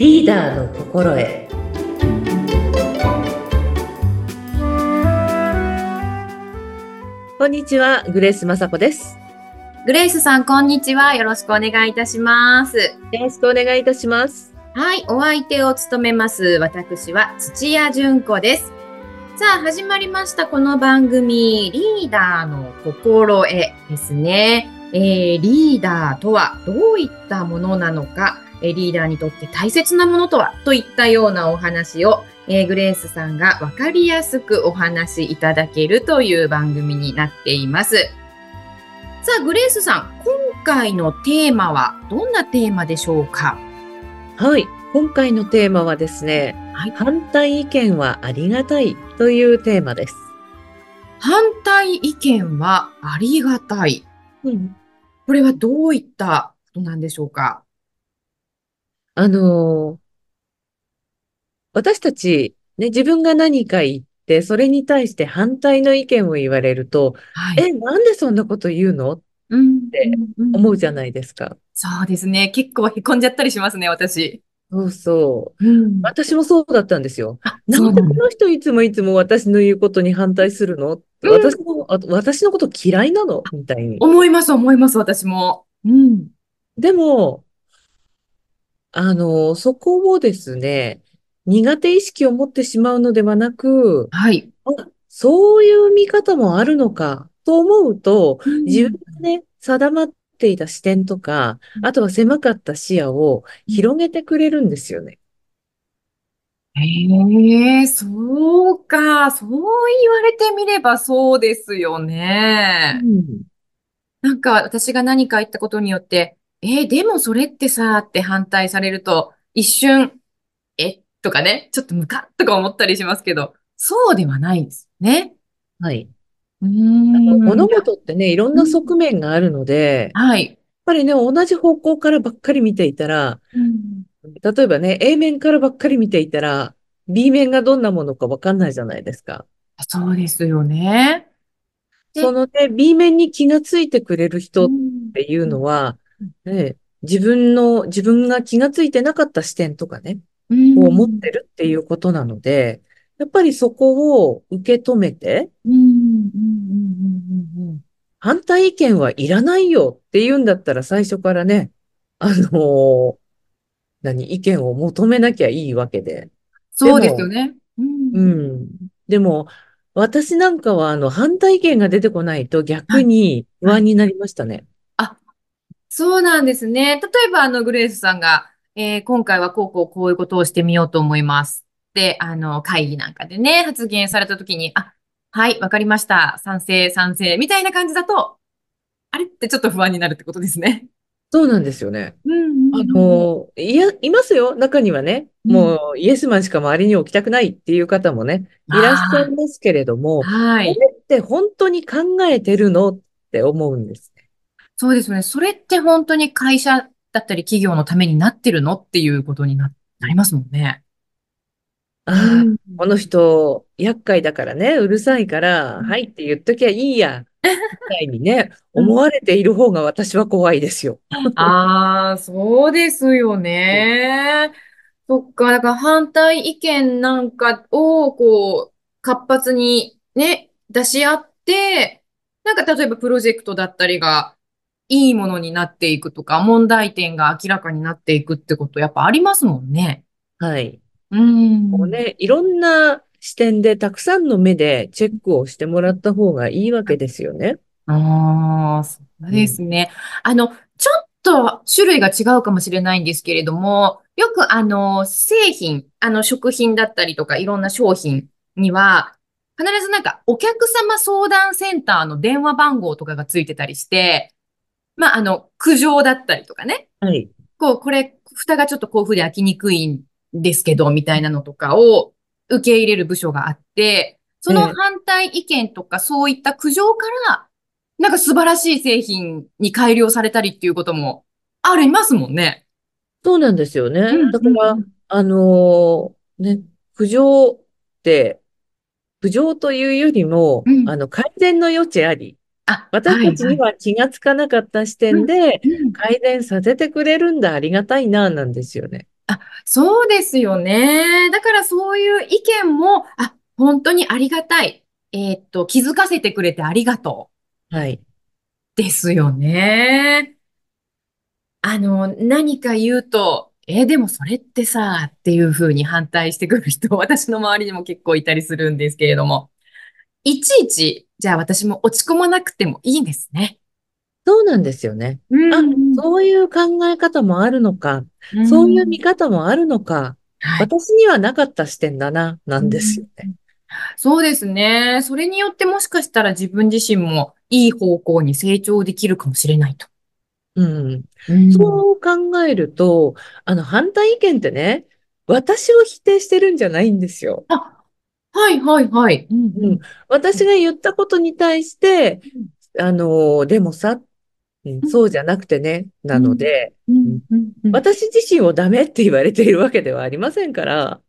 リーダーの心得こんにちはグレース雅子ですグレイスさん、こんにちは。よろしくお願いいたします。よろしくお願いいたしますはい、お相手を務めます。私は土屋純子です。さあ、始まりました。この番組、リーダーの心得ですね。えーリーダーとはどういったものなのか、えーリーダーにとって大切なものとは？といったようなお話を、えーグレースさんがわかりやすくお話しいただけるという番組になっています。さあ、グレースさん、今回のテーマはどんなテーマでしょうか？はい今回のテーマはですね、はい。反対意見はありがたいというテーマです、反対意見はありがたい。うん、これはどういったことなんでしょうか？あのー私たち、ね、自分が何か言って、それに対して反対の意見を言われると、はえ、なんでそんなこと言うの？っうんてうん思うじゃないですか。そうですね。結構へこんじゃったりしますね、私。そうそう。うん私もそうだったんですよ。あ、なんでこ。の人いつもいつも私の言うことに反対するの？ってうん私の、あ私のこと嫌いなの？みたいに。思います、思います、私も。うん。でも、あの、そこをですね、苦手意識を持ってしまうのではなく、はい。あそういう見方もあるのかと思うと、自分がね、定まっていた視点とか、あとは狭かった視野を広げてくれるんですよね。へえ、そうか。そう言われてみればそうですよね。うんなんか私が何か言ったことによって、えーでもそれってさ、って反対されると、一瞬、え？とかね、ちょっとムカッとか思ったりしますけど、そうではないですね。はい。うーん。物事ってね、いろんな側面があるので、やっはい。ぱりね、同じ方向からばっかり見ていたら、例えばね、A 面からばっかり見ていたら、B 面がどんなものかわかんないじゃないですか。そうですよね。でそのね、B 面に気がついてくれる人っうんていうのはうん、ね、自分の、自分が気がついてなかった視点とかね、うんを持ってるっていうことなので、やっぱりそこを受け止めて、反対意見はいらないよって言うんだったら最初からね、あの何、意見を求めなきゃいいわけで。そうですよね。うんうん。でも、私なんかは、あの、反対意見が出てこないと逆に不安になりましたね。そうなんですね。例えば、あの、グレースさんが、えー今回はこうこうこういうことをしてみようと思います。で、あの、会議なんかでね、発言されたときに、あ、はい、わかりました。賛成、賛成、みたいな感じだと、あれってちょっと不安になるってことですね。そうなんですよね。うんあの、いや、いますよ。中にはね、うんもうイエスマンしか周りに置きたくないっていう方もね、いらっしゃいますけれども、はい。これって本当に考えてるの？って思うんですね。そうですよね。それって本当に会社だったり企業のためになってるのっていうことにな、なりますもんね。ああ、うんこの人、厄介だからね、うるさいから、うんはいって言っときゃいいや、みたいにね、うん思われている方が私は怖いですよ。ああ、そうですよね。そっか、だから反対意見なんかを、こう、活発にね、出し合って、なんか例えばプロジェクトだったりが、いいものになっていくとか、問題点が明らかになっていくってこと、やっぱありますもんね。はい。うん。こうね、いろんな視点でたくさんの目でチェックをしてもらった方がいいわけですよね。ああ、そうですね。あの、ちょっと種類が違うかもしれないんですけれども、よくあの、製品、あの、食品だったりとか、いろんな商品には、必ずなんか、お客様相談センターの電話番号とかがついてたりして、まあ、あの、苦情だったりとかね。はい。こう、これ、蓋がちょっとこういう風で開きにくいんですけど、みたいなのとかを受け入れる部署があって、そのええ反対意見とかそういった苦情から、なんか素晴らしい製品に改良されたりっていうこともありますもんね。そうなんですよね。うんだからうん、あのーね、苦情って、苦情というよりもう、んあの、改善の余地あり。あ、私たちには気がつかなかった視点で改善させてくれるんだ、ありがたいな、なんですよね。そうですよね。だからそういう意見も、あ、本当にありがたい。えーっと、気づかせてくれてありがとはい。う。ですよね。あの、何か言うと、えーでもそれってさ、っていうふうに反対してくる人、私の周りにも結構いたりするんですけれども、いちいち、じゃあ私も落ち込まなくてもいいんですね。そうなんですよね。うんあ、そういう考え方もあるのか、そういう見方もあるのか、はい私にはなかった視点だな、なんですよね。そうですね。それによってもしかしたら自分自身もいい方向に成長できるかもしれないと。うん。うんそう考えると、あの、反対意見ってね、私を否定してるんじゃないんですよ。あ、はいはいはい。うんうん。私が言ったことに対して、あの、でもさ、うんそうじゃなくてね、なので、私自身をダメって言われているわけではありませんから、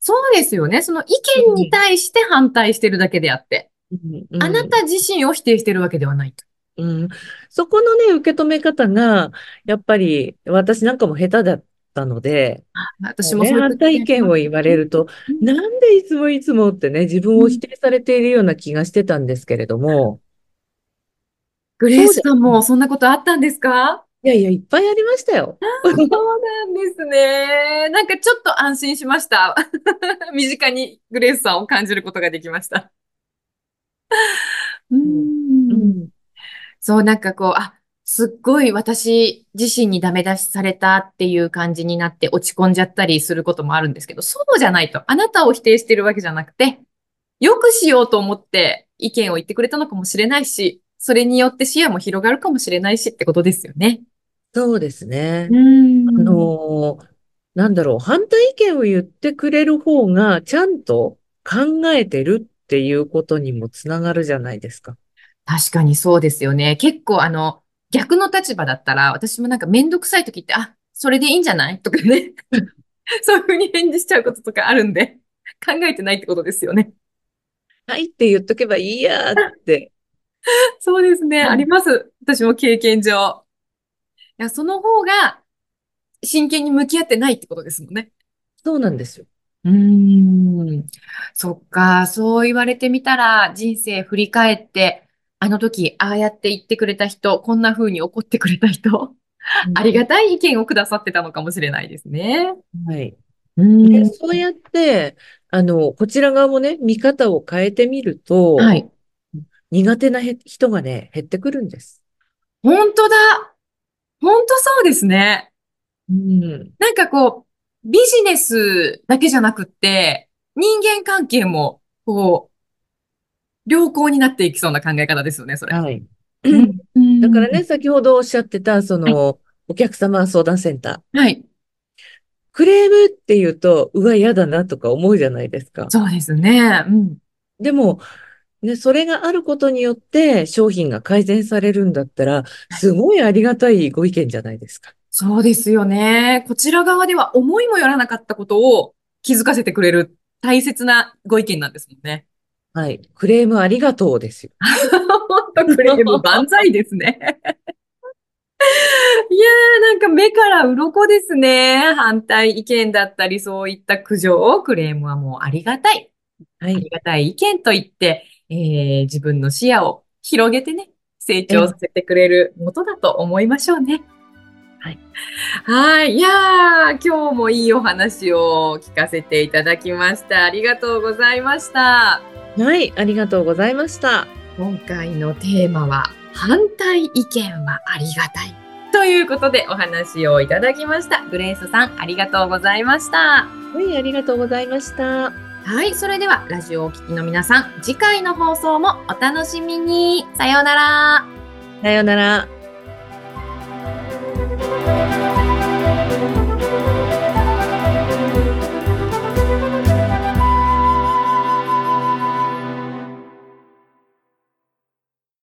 そうですよね。その意見に対して反対してるだけであって、うんあなた自身を否定してるわけではないと。うん、そこのね、受け止め方が、やっぱり私なんかも下手だったので、ね、私もそう反対意見を言われると、うんなんでいつもいつもってね、自分を否定されているような気がしてたんですけれども、グレースさんもそんなことあったんですか？いやいや、いっぱいありましたよ。そうなんですね。なんかちょっと安心しました。身近にグレースさんを感じることができました。ううんんそう、なんかこう、あ、すっごい私自身にダメ出しされたっていう感じになって落ち込んじゃったりすることもあるんですけど、そうじゃないと。あなたを否定してるわけじゃなくて、よくしようと思って意見を言ってくれたのかもしれないし、それによって視野も広がるかもしれないしってことですよね。そうですね。んあのーなんだろう、反対意見を言ってくれる方が、ちゃんと考えてるっていうことにもつながるじゃないですか。確かにそうですよね。結構あの、逆の立場だったら、私もなんかめんどくさい時って、あ、それでいいんじゃない？とかね。そういうふうに返事しちゃうこととかあるんで、考えてないってことですよね。はいって言っとけばいいやって。そうですね。うんあります。私も経験上。いや、その方が真剣に向き合ってないってことですもんね。そうなんですよ。うーん。そっか。そう言われてみたら、人生振り返って、あの時、ああやって言ってくれた人、こんな風に怒ってくれた人、ありがたい意見をくださってたのかもしれないですね。はい。うんで、そうやって、あの、こちら側もね、見方を変えてみると、はい。苦手なへ人がね、減ってくるんです。本当だ。本当そうですね。うん。なんかこう、ビジネスだけじゃなくって、人間関係も、こう、良好になっていきそうな考え方ですよね、それ。はい。うんだからね、。先ほどおっしゃってた、その、お客様相談センター。はい。クレームって言うと、うわ、嫌だなとか思うじゃないですか。そうですね。うん。でも、ね、それがあることによって商品が改善されるんだったら、すごいありがたいご意見じゃないですか。そうですよね。こちら側では思いもよらなかったことを気づかせてくれる大切なご意見なんですもんね。はい。クレームありがとうですよ。本当クレーム万歳ですね。いやー、なんか目から鱗ですね。反対意見だったり、そういった苦情、クレームはもうありがたい。はい。ありがたい意見と言って、えー自分の視野を広げてね、成長させてくれるもとだと思いましょうね。はい。はい。いやー、今日もいいお話を聞かせていただきました。ありがとうございました。はい。ありがとうございました。今回のテーマは、反対意見はありがたい。ということでお話をいただきました。グレースさん、ありがとうございました。はい。ありがとうございました。はい、それではラジオをお聞きの皆さん、次回の放送もお楽しみに。さようなら。さようなら。